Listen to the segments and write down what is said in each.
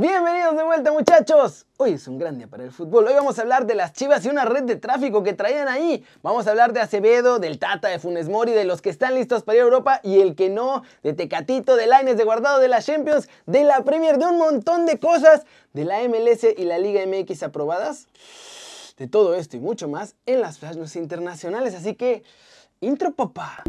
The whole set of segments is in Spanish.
Bienvenidos de vuelta muchachos. Hoy es un gran día para el fútbol. Hoy vamos a hablar de las chivas y una red de tráfico que traían ahí. Vamos a hablar de Acevedo, del Tata, de Funes Mori, de los que están listos para ir a Europa y el que no, de Tecatito, de Laines, de Guardado, de la Champions, de la Premier, de un montón de cosas, de la MLS y la Liga MX aprobadas. De todo esto y mucho más en las flashes internacionales. Así que, intro papá.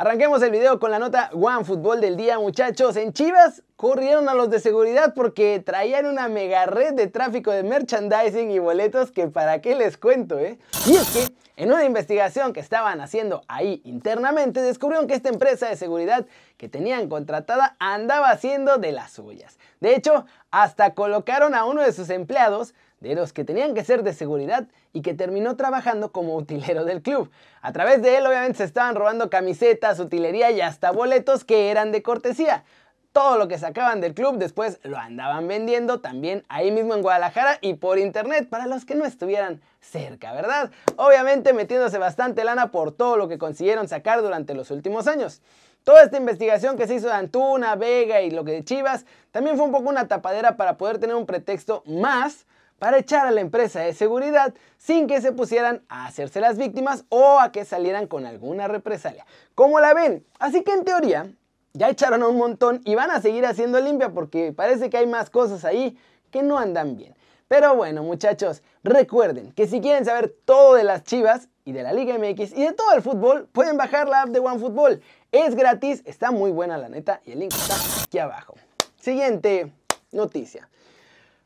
Arranquemos el video con la nota One Fútbol del día, muchachos. En Chivas corrieron a los de seguridad porque traían una mega red de tráfico de merchandising y boletos que para qué les cuento, ¿eh? Y es que en una investigación que estaban haciendo ahí internamente descubrieron que esta empresa de seguridad que tenían contratada andaba haciendo de las suyas. De hecho, hasta colocaron a uno de sus empleados de los que tenían que ser de seguridad y que terminó trabajando como utilero del club. A través de él obviamente se estaban robando camisetas, utilería y hasta boletos que eran de cortesía. Todo lo que sacaban del club después lo andaban vendiendo también ahí mismo en Guadalajara y por internet para los que no estuvieran cerca, ¿verdad? Obviamente metiéndose bastante lana por todo lo que consiguieron sacar durante los últimos años. Toda esta investigación que se hizo de Antuna, Vega y lo que de Chivas también fue un poco una tapadera para poder tener un pretexto más para echar a la empresa de seguridad sin que se pusieran a hacerse las víctimas o a que salieran con alguna represalia. ¿Cómo la ven? Así que en teoría ya echaron un montón y van a seguir haciendo limpia porque parece que hay más cosas ahí que no andan bien. Pero bueno muchachos, recuerden que si quieren saber todo de las chivas y de la Liga MX y de todo el fútbol, pueden bajar la app de OneFootball. Es gratis, está muy buena la neta y el link está aquí abajo. Siguiente noticia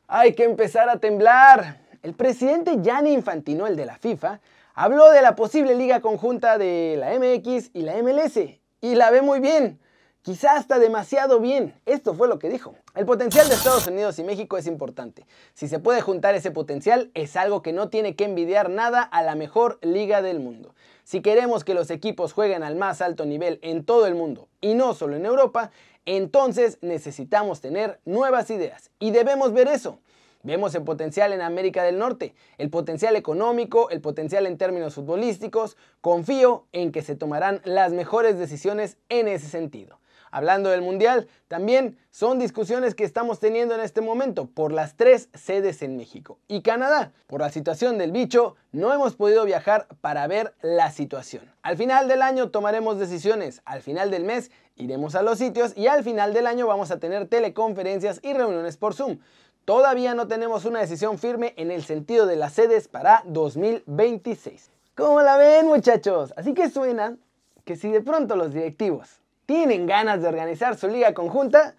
hay que empezar a temblar. El presidente Gianni Infantino, el de la FIFA, habló de la posible liga conjunta de la MX y la MLS y la ve muy bien. Quizá hasta demasiado bien. Esto fue lo que dijo. El potencial de Estados Unidos y México es importante. Si se puede juntar ese potencial, es algo que no tiene que envidiar nada a la mejor liga del mundo. Si queremos que los equipos jueguen al más alto nivel en todo el mundo y no solo en Europa, entonces necesitamos tener nuevas ideas y debemos ver eso. Vemos el potencial en América del Norte, el potencial económico, el potencial en términos futbolísticos. Confío en que se tomarán las mejores decisiones en ese sentido. Hablando del Mundial, también son discusiones que estamos teniendo en este momento por las tres sedes en México y Canadá. Por la situación del bicho, no hemos podido viajar para ver la situación. Al final del año tomaremos decisiones, al final del mes iremos a los sitios y al final del año vamos a tener teleconferencias y reuniones por Zoom. Todavía no tenemos una decisión firme en el sentido de las sedes para 2026. ¿Cómo la ven muchachos? Así que suena que si de pronto los directivos tienen ganas de organizar su liga conjunta,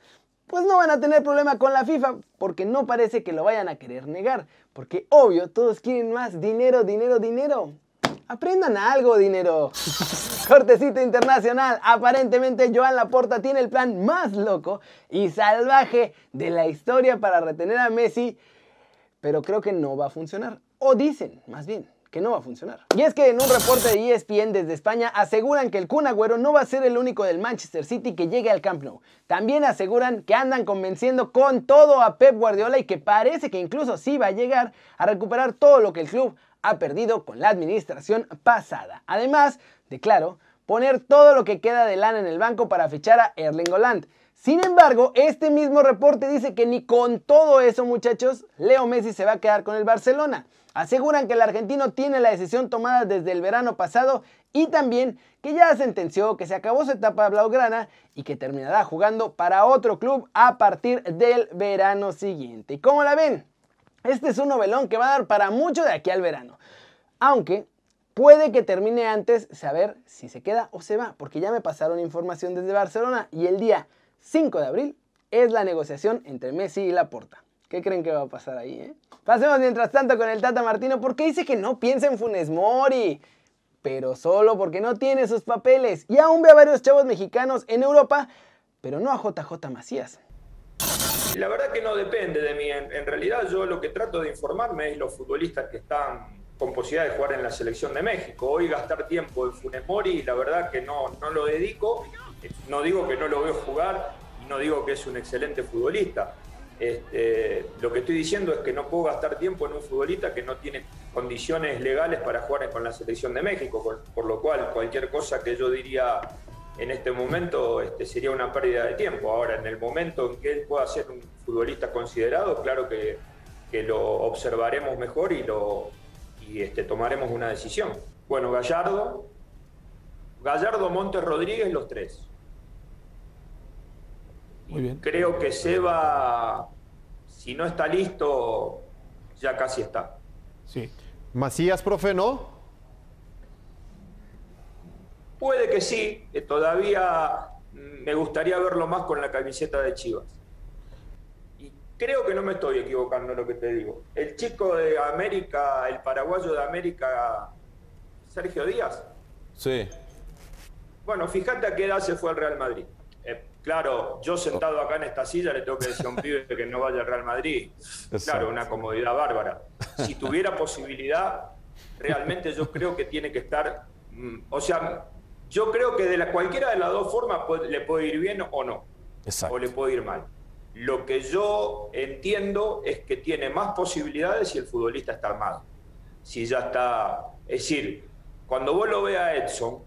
pues no van a tener problema con la FIFA, porque no parece que lo vayan a querer negar, porque obvio todos quieren más dinero, dinero, dinero. Aprendan algo, dinero. Cortecito internacional. Aparentemente Joan Laporta tiene el plan más loco y salvaje de la historia para retener a Messi, pero creo que no va a funcionar. O dicen, más bien, que no va a funcionar. Y es que en un reporte de ESPN desde España aseguran que el Kun Agüero no va a ser el único del Manchester City que llegue al Camp Nou. También aseguran que andan convenciendo con todo a Pep Guardiola y que parece que incluso sí va a llegar a recuperar todo lo que el club ha perdido con la administración pasada. Además de, claro, poner todo lo que queda de lana en el banco para fichar a Erling Haaland. Sin embargo, este mismo reporte dice que ni con todo eso, muchachos, Leo Messi se va a quedar con el Barcelona. Aseguran que el argentino tiene la decisión tomada desde el verano pasado y también que ya sentenció que se acabó su etapa blaugrana y que terminará jugando para otro club a partir del verano siguiente. ¿Y cómo la ven? Este es un novelón que va a dar para mucho de aquí al verano. Aunque puede que termine antes saber si se queda o se va, porque ya me pasaron información desde Barcelona y el día 5 de abril es la negociación entre Messi y Laporta. ¿Qué creen que va a pasar ahí? Eh? Pasemos mientras tanto con el Tata Martino, porque dice que no piensa en Funes Mori, pero solo porque no tiene sus papeles. Y aún ve a varios chavos mexicanos en Europa, pero no a JJ Macías. La verdad que no depende de mí. En, en, realidad yo lo que trato de informarme es los futbolistas que están con posibilidad de jugar en la selección de México. Hoy gastar tiempo en Funes Mori, la verdad que no, no lo dedico. No digo que no lo veo jugar y no digo que es un excelente futbolista Este, lo que estoy diciendo es que no puedo gastar tiempo en un futbolista que no tiene condiciones legales para jugar con la selección de México, por, lo cual cualquier cosa que yo diría en este momento este, sería una pérdida de tiempo. Ahora, en el momento en que él pueda ser un futbolista considerado, claro que, lo observaremos mejor y, lo, este, tomaremos una decisión. Bueno, Gallardo, Gallardo, Montes, Rodríguez, los tres. Muy bien. Creo que Seba, si no está listo, ya casi está. Sí. Macías, profe, ¿no? Puede que sí, todavía me gustaría verlo más con la camiseta de Chivas. Y creo que no me estoy equivocando en lo que te digo. El chico de América, el paraguayo de América, Sergio Díaz. Sí. Bueno, fíjate a qué edad se fue al Real Madrid. Claro, yo sentado acá en esta silla le tengo que decir a un pibe que no vaya al Real Madrid. Claro, una comodidad bárbara. Si tuviera posibilidad, realmente yo creo que tiene que estar. Mm, o sea, yo creo que de la, cualquiera de las dos formas le puede ir bien o no. O le puede ir mal. Lo que yo entiendo es que tiene más posibilidades si el futbolista está armado. Si ya está. Es decir, cuando vos lo veas a Edson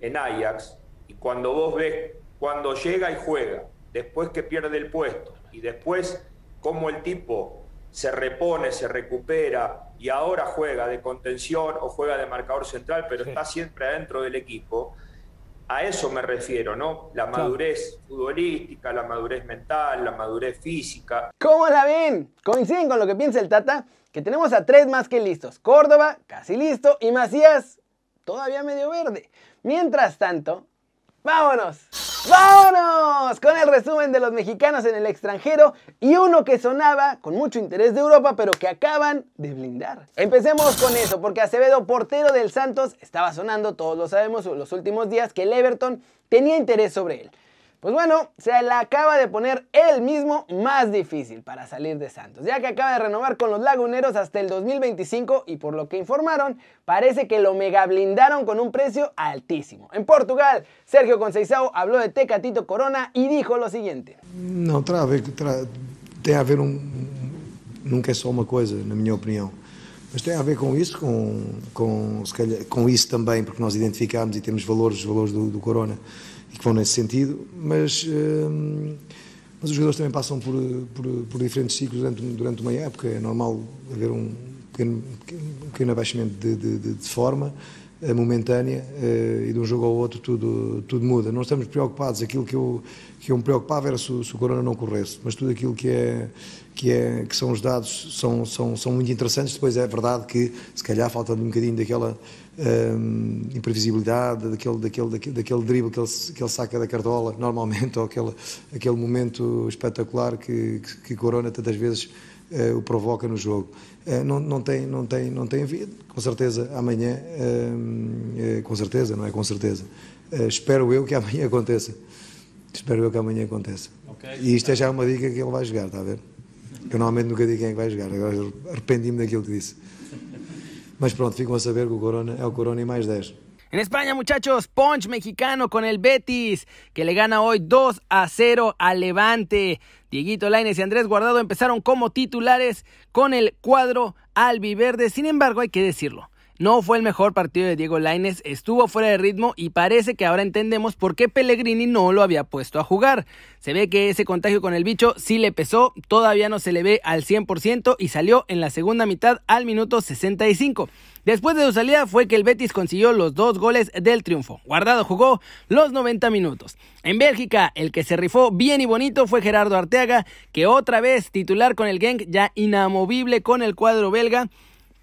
en Ajax y cuando vos ves cuando llega y juega, después que pierde el puesto y después cómo el tipo se repone, se recupera y ahora juega de contención o juega de marcador central, pero está siempre adentro del equipo. A eso me refiero, ¿no? La madurez futbolística, la madurez mental, la madurez física. ¿Cómo la ven? ¿Coinciden con lo que piensa el Tata? Que tenemos a tres más que listos. Córdoba, casi listo, y Macías, todavía medio verde. Mientras tanto, ¡vámonos! ¡Vámonos! Con el resumen de los mexicanos en el extranjero y uno que sonaba con mucho interés de Europa, pero que acaban de blindar. Empecemos con eso, porque Acevedo, portero del Santos, estaba sonando, todos lo sabemos, los últimos días, que el Everton tenía interés sobre él. Pues bueno, se la acaba de poner él mismo más difícil para salir de Santos, ya que acaba de renovar con los laguneros hasta el 2025 y por lo que informaron, parece que lo mega blindaron con un precio altísimo. En Portugal, Sergio Conceição habló de Tecatito Corona y dijo lo siguiente. No, tem a tem a ver um, nunca é só uma coisa, na minha opinião. Mas tem a ver com isso, com, com, calhar, com isso também, porque nós identificamos e temos valores, os valores do, do Corona e que vão nesse sentido, mas, hum, mas os jogadores também passam por, por, por, diferentes ciclos durante, durante uma época. É normal haver um pequeno, um pequeno abaixamento de, de, de, de forma momentânea eh, e de um jogo ao outro tudo, tudo muda. Não estamos preocupados. Aquilo que eu, que eu me preocupava era se, se o Corona não corresse, mas tudo aquilo que, é, que, é, que são os dados são, são, são muito interessantes. Depois é verdade que, se calhar, falta um bocadinho daquela um, imprevisibilidade, daquele, daquele, daquele, daquele drible que ele, que ele saca da cartola, normalmente, ou aquele, aquele momento espetacular que, que, que Corona tantas vezes o provoca no jogo. Uh, não, não, tem, não, tem, não tem havido, com certeza amanhã, uh, com certeza, não é com certeza, espero eu que amanhã aconteça. Espero eu que amanhã aconteça. Okay. E isto é já uma dica que ele vai jogar, está a ver? Eu normalmente nunca digo quem é que vai jogar, agora arrependi-me daquilo que disse. Mas pronto, ficam a saber que o Corona é o Corona y más 10. En España, muchachos, Punch mexicano con el Betis, que le gana hoy 2 a 0 al Levante. Dieguito Laines y Andrés Guardado empezaron como titulares con el cuadro albiverde. Sin embargo, hay que decirlo, no fue el mejor partido de Diego Laines, estuvo fuera de ritmo y parece que ahora entendemos por qué Pellegrini no lo había puesto a jugar. Se ve que ese contagio con el bicho sí le pesó, todavía no se le ve al 100% y salió en la segunda mitad al minuto 65. Después de su salida fue que el Betis consiguió los dos goles del triunfo. Guardado jugó los 90 minutos. En Bélgica, el que se rifó bien y bonito fue Gerardo Arteaga, que otra vez titular con el Genk, ya inamovible con el cuadro belga.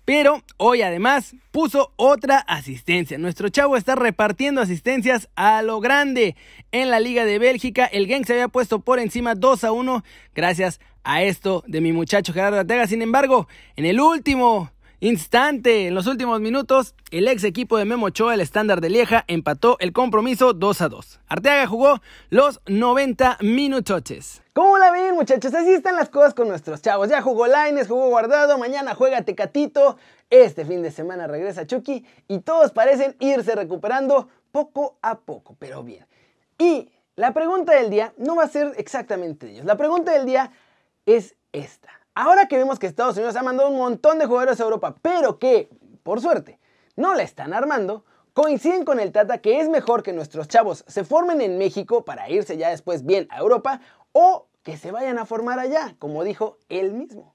Pero hoy además puso otra asistencia. Nuestro chavo está repartiendo asistencias a lo grande. En la Liga de Bélgica, el Genk se había puesto por encima 2 a 1 gracias a esto de mi muchacho Gerardo Arteaga. Sin embargo, en el último instante, en los últimos minutos, el ex equipo de Memo Ochoa, el estándar de Lieja, empató el compromiso 2 a 2. Arteaga jugó los 90 minutos. ¿Cómo la ven, muchachos? Así están las cosas con nuestros chavos. Ya jugó Laines, jugó Guardado, mañana juega Tecatito, este fin de semana regresa Chucky y todos parecen irse recuperando poco a poco, pero bien. Y la pregunta del día no va a ser exactamente de ellos. La pregunta del día es esta. Ahora que vemos que Estados Unidos ha mandado un montón de jugadores a Europa, pero que, por suerte, no la están armando, coinciden con el Tata que es mejor que nuestros chavos se formen en México para irse ya después bien a Europa o que se vayan a formar allá, como dijo él mismo.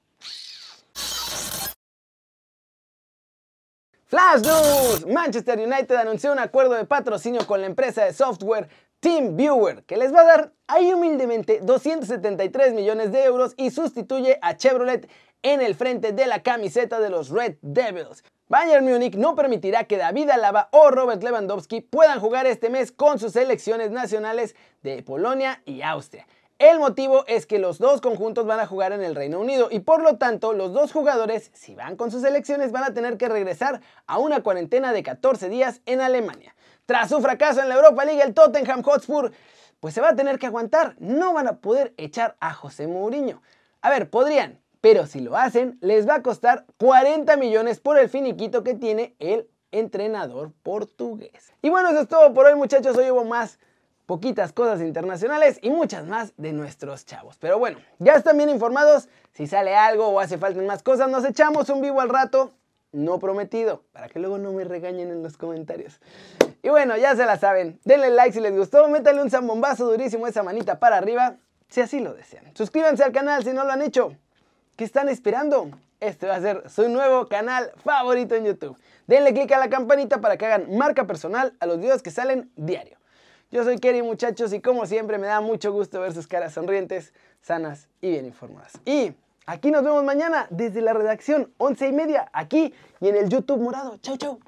Flash News. Manchester United anunció un acuerdo de patrocinio con la empresa de software TeamViewer, que les va a dar ahí humildemente 273 millones de euros y sustituye a Chevrolet en el frente de la camiseta de los Red Devils. Bayern Múnich no permitirá que David Alaba o Robert Lewandowski puedan jugar este mes con sus selecciones nacionales de Polonia y Austria. El motivo es que los dos conjuntos van a jugar en el Reino Unido y por lo tanto los dos jugadores, si van con sus selecciones, van a tener que regresar a una cuarentena de 14 días en Alemania. Tras su fracaso en la Europa League, el Tottenham Hotspur pues se va a tener que aguantar. No van a poder echar a José Mourinho. A ver, podrían, pero si lo hacen, les va a costar 40 millones por el finiquito que tiene el entrenador portugués. Y bueno, eso es todo por hoy muchachos. Hoy hubo más poquitas cosas internacionales y muchas más de nuestros chavos. Pero bueno, ya están bien informados. Si sale algo o hace falta más cosas, nos echamos un vivo al rato. No prometido, para que luego no me regañen en los comentarios. Y bueno, ya se la saben. Denle like si les gustó, métanle un zambombazo durísimo esa manita para arriba, si así lo desean. Suscríbanse al canal si no lo han hecho. ¿Qué están esperando? Este va a ser su nuevo canal favorito en YouTube. Denle click a la campanita para que hagan marca personal a los videos que salen diario. Yo soy Kerry muchachos y como siempre me da mucho gusto ver sus caras sonrientes, sanas y bien informadas. Y aquí nos vemos mañana desde la redacción, once y media, aquí y en el YouTube morado. Chau, chau.